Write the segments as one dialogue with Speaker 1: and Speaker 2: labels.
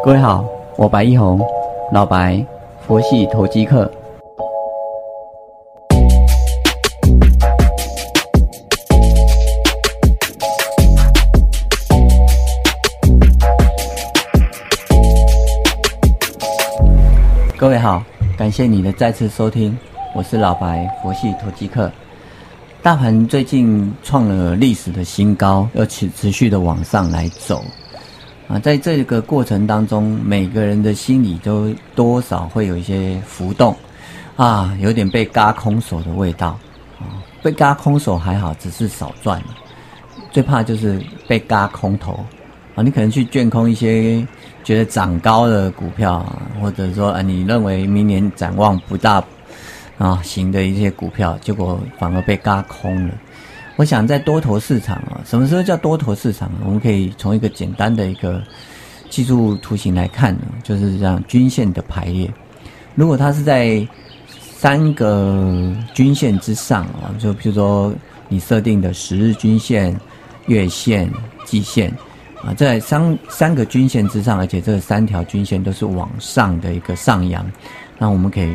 Speaker 1: 各位好，我白一红，老白，佛系投机客。各位好，感谢你的再次收听，我是老白，佛系投机客。大盘最近创了历史的新高，要持持续的往上来走。啊，在这个过程当中，每个人的心里都多少会有一些浮动，啊，有点被嘎空手的味道，啊，被嘎空手还好，只是少赚了，最怕就是被嘎空头，啊，你可能去卷空一些觉得涨高的股票，或者说啊，你认为明年展望不大啊行的一些股票，结果反而被嘎空了。我想在多头市场啊，什么时候叫多头市场？我们可以从一个简单的一个技术图形来看呢，就是这样均线的排列。如果它是在三个均线之上啊，就比如说你设定的十日均线、月线、季线啊，在三三个均线之上，而且这三条均线都是往上的一个上扬，那我们可以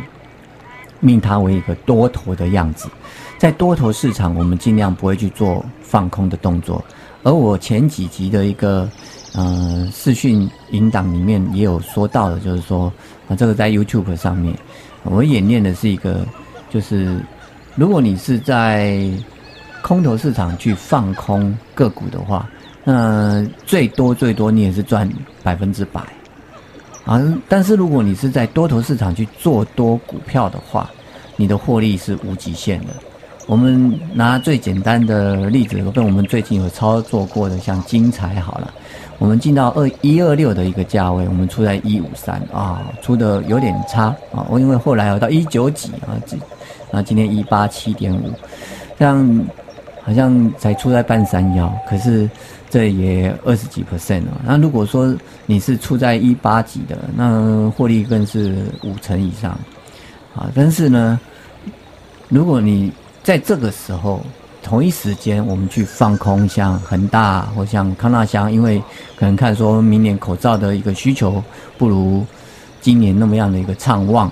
Speaker 1: 命它为一个多头的样子。在多头市场，我们尽量不会去做放空的动作。而我前几集的一个呃视讯引导里面也有说到的，就是说啊，这个在 YouTube 上面，我演练的是一个，就是如果你是在空头市场去放空个股的话，那最多最多你也是赚百分之百啊。但是如果你是在多头市场去做多股票的话，你的获利是无极限的。我们拿最简单的例子，跟我们最近有操作过的，像金财好了，我们进到二一二六的一个价位，我们出在一五三啊，出的有点差啊。我因为后来有到一九几啊，今啊今天一八七点五，这样好像才出在半山腰，可是这也二十几 percent 啊。那如果说你是出在一八几的，那获利更是五成以上啊。但是呢，如果你在这个时候，同一时间我们去放空，像恒大或像康纳香，因为可能看说明年口罩的一个需求不如今年那么样的一个畅旺，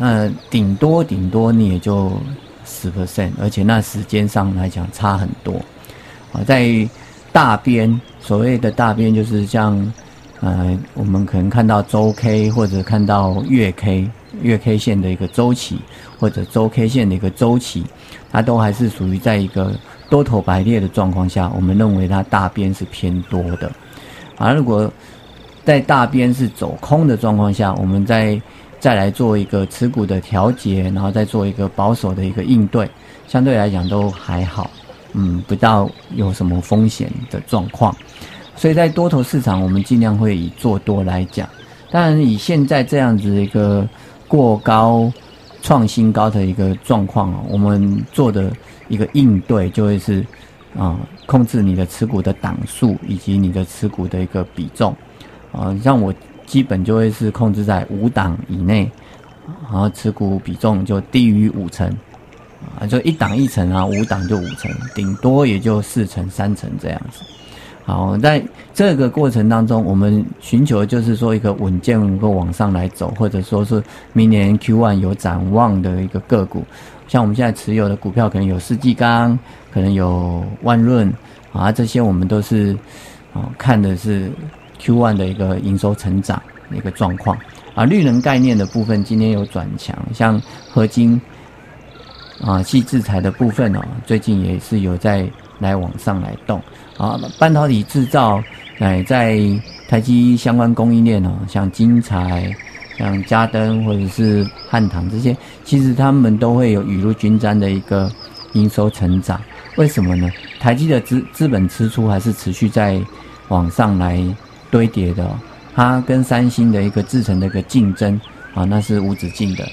Speaker 1: 那顶多顶多你也就十 percent，而且那时间上来讲差很多。啊，在大边所谓的大边就是像呃，我们可能看到周 K 或者看到月 K 月 K 线的一个周期，或者周 K 线的一个周期。它都还是属于在一个多头排列的状况下，我们认为它大边是偏多的。而如果在大边是走空的状况下，我们在再来做一个持股的调节，然后再做一个保守的一个应对，相对来讲都还好，嗯，不到有什么风险的状况。所以在多头市场，我们尽量会以做多来讲。当然，以现在这样子一个过高。创新高的一个状况啊，我们做的一个应对就会是啊，控制你的持股的档数以及你的持股的一个比重啊，像我基本就会是控制在五档以内，然后持股比重就低于五成啊，就一档一成啊，五档就五成，顶多也就四成三成这样子。好，在这个过程当中，我们寻求就是说一个稳健能够往上来走，或者说是明年 Q one 有展望的一个个股，像我们现在持有的股票，可能有世纪钢，可能有万润啊，这些我们都是啊看的是 Q one 的一个营收成长的一个状况啊。绿能概念的部分今天有转强，像合金啊、细制材的部分哦，最近也是有在来往上来动。啊，半导体制造，哎，在台积相关供应链哦，像晶材、像嘉登或者是汉唐这些，其实他们都会有雨露均沾的一个营收成长。为什么呢？台积的资资本支出还是持续在往上来堆叠的，它跟三星的一个制成的一个竞争啊，那是无止境的，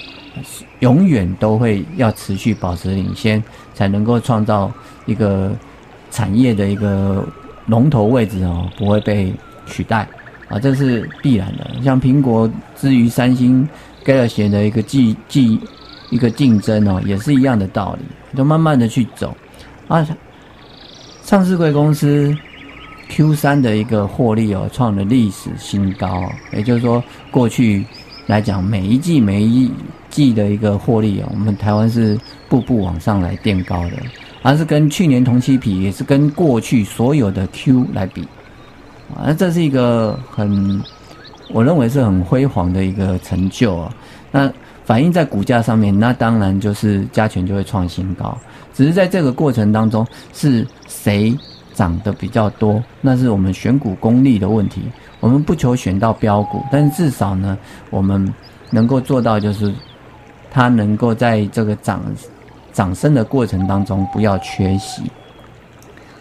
Speaker 1: 永远都会要持续保持领先，才能够创造一个。产业的一个龙头位置哦，不会被取代啊，这是必然的。像苹果之于三星、Galaxy 的一个竞竞一个竞争哦，也是一样的道理，就慢慢的去走啊。上市贵公司 Q 三的一个获利哦，创了历史新高，也就是说，过去来讲，每一季每一季的一个获利哦，我们台湾是步步往上来垫高的，而是跟去年同期比，也是跟过去所有的 Q 来比，啊，那这是一个很，我认为是很辉煌的一个成就啊。那反映在股价上面，那当然就是加权就会创新高，只是在这个过程当中，是谁？涨得比较多，那是我们选股功力的问题。我们不求选到标股，但至少呢，我们能够做到就是，它能够在这个涨涨升的过程当中不要缺席。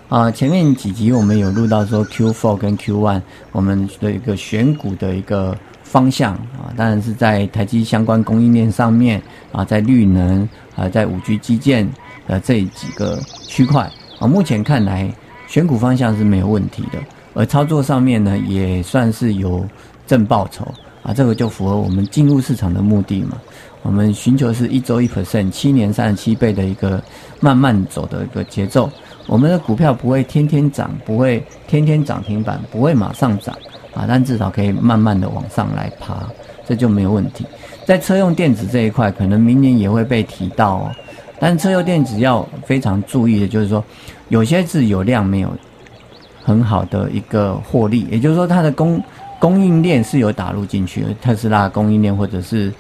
Speaker 1: 啊，前面几集我们有录到说 Q4 跟 Q1 我们的一个选股的一个方向啊，当然是在台积相关供应链上面啊，在绿能啊，在五 G 基建的这几个区块啊，目前看来。选股方向是没有问题的，而操作上面呢，也算是有正报酬啊，这个就符合我们进入市场的目的嘛。我们寻求是一周一 percent，七年三十七倍的一个慢慢走的一个节奏。我们的股票不会天天涨，不会天天涨停板，不会马上涨啊，但至少可以慢慢的往上来爬，这就没有问题。在车用电子这一块，可能明年也会被提到哦。但车用电子要非常注意的，就是说，有些是有量没有很好的一个获利，也就是说，它的供供应链是有打入进去，特斯拉供应链或者是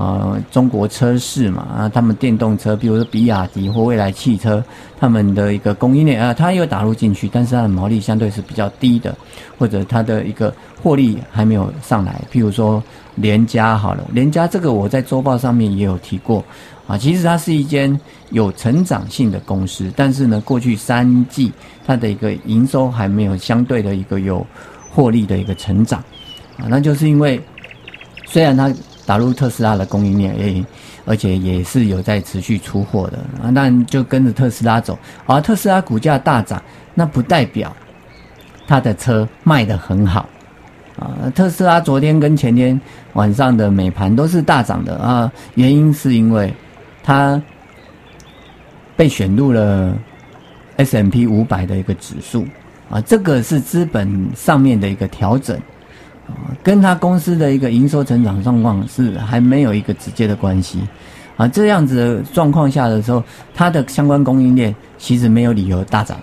Speaker 1: 呃中国车市嘛啊，他们电动车，比如说比亚迪或未来汽车，他们的一个供应链啊，它有打入进去，但是它的毛利相对是比较低的，或者它的一个获利还没有上来。譬如说联家好了，联家这个我在周报上面也有提过。啊，其实它是一间有成长性的公司，但是呢，过去三季它的一个营收还没有相对的一个有获利的一个成长，啊，那就是因为虽然它打入特斯拉的供应链，诶，而且也是有在持续出货的。啊，那就跟着特斯拉走，而特斯拉股价大涨，那不代表它的车卖得很好，啊，特斯拉昨天跟前天晚上的美盘都是大涨的。啊，原因是因为。它被选入了 S M P 五百的一个指数。啊，这个是资本上面的一个调整，跟它公司的一个营收成长状况是还没有一个直接的关系啊。这样子的状况下的时候，它的相关供应链其实没有理由大涨。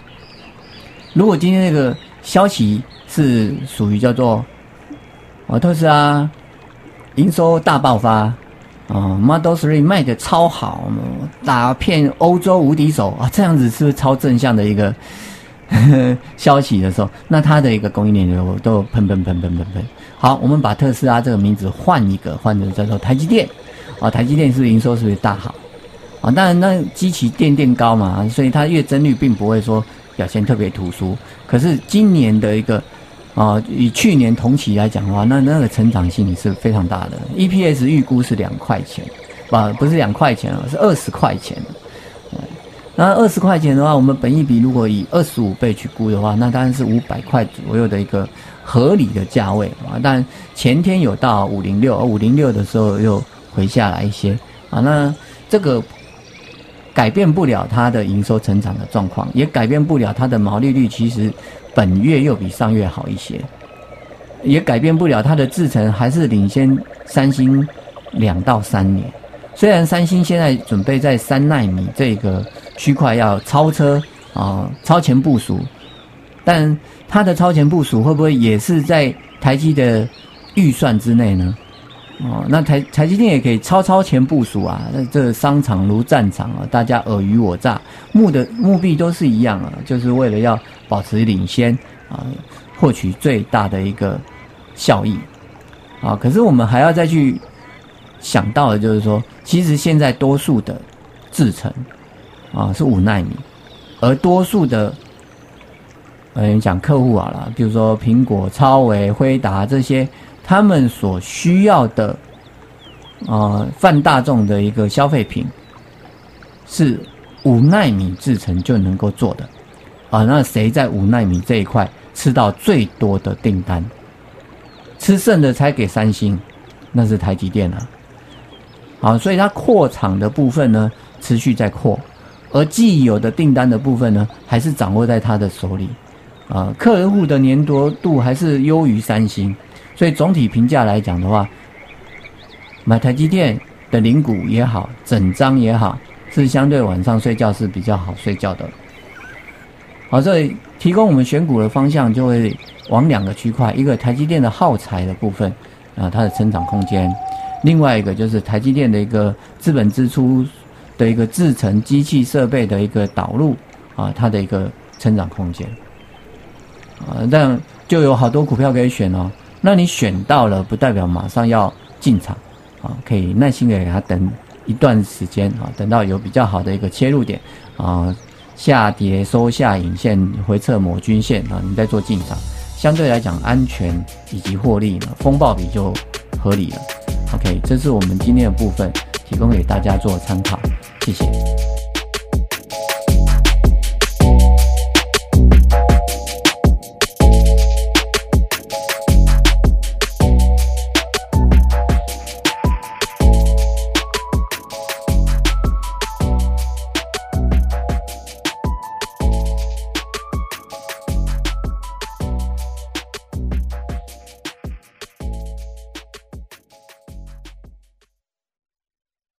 Speaker 1: 如果今天那个消息是属于叫做啊特斯拉营收大爆发。哦，Model Three 卖的超好，打遍欧洲无敌手啊！这样子是不是超正向的一个 消息的时候？那它的一个供应链就都喷喷喷喷喷喷。好，我们把特斯拉这个名字换一个，换成叫做台积电。啊，台积电是营收是不是大好？啊，当然那机器垫垫高嘛，所以它月增率并不会说表现特别突出。可是今年的一个。啊，以去年同期来讲的话，那那个成长性是非常大的。EPS 预估是两块钱，啊，不是两块钱啊，是二十块钱。那二十块钱的话，我们本益比如果以二十五倍去估的话，那当然是五百块左右的一个合理的价位啊。但前天有到五零六，五零六的时候又回下来一些啊。那这个改变不了它的营收成长的状况，也改变不了它的毛利率，其实。本月又比上月好一些，也改变不了它的制程还是领先三星两到三年。虽然三星现在准备在三纳米这个区块要超车啊，超前部署，但它的超前部署会不会也是在台积的预算之内呢？哦，那台台积电也可以超超前部署啊。那这商场如战场啊，大家尔虞我诈，目的目的都是一样啊，就是为了要保持领先啊，获取最大的一个效益啊。可是我们还要再去想到的，就是说，其实现在多数的制程啊是五纳米，而多数的嗯讲客户好了，比如说苹果、超微、辉达这些。他们所需要的，啊，泛大众的一个消费品，是五纳米制成就能够做的，啊，那谁在五纳米这一块吃到最多的订单，吃剩的才给三星，那是台积电啊，好，所以它扩厂的部分呢，持续在扩，而既有的订单的部分呢，还是掌握在他的手里，啊，客人户的粘着度还是优于三星，所以总体评价来讲的话，买台积电的零股也好，整张也好，是相对晚上睡觉是比较好睡觉的。好，所以提供我们选股的方向就会往两个区块，一个台积电的耗材的部分啊，它的成长空间；另外一个就是台积电的一个资本支出的一个制成机器设备的一个导入啊，它的一个成长空间。啊，这样就有好多股票可以选哦。那你选到了，不代表马上要进场啊，可以耐心的给它等一段时间啊，等到有比较好的一个切入点啊，下跌收下影线回撤某均线啊，你再做进场，相对来讲安全以及获利呢，风暴比就合理了。OK，这是我们今天的部分，提供给大家做参考，谢谢。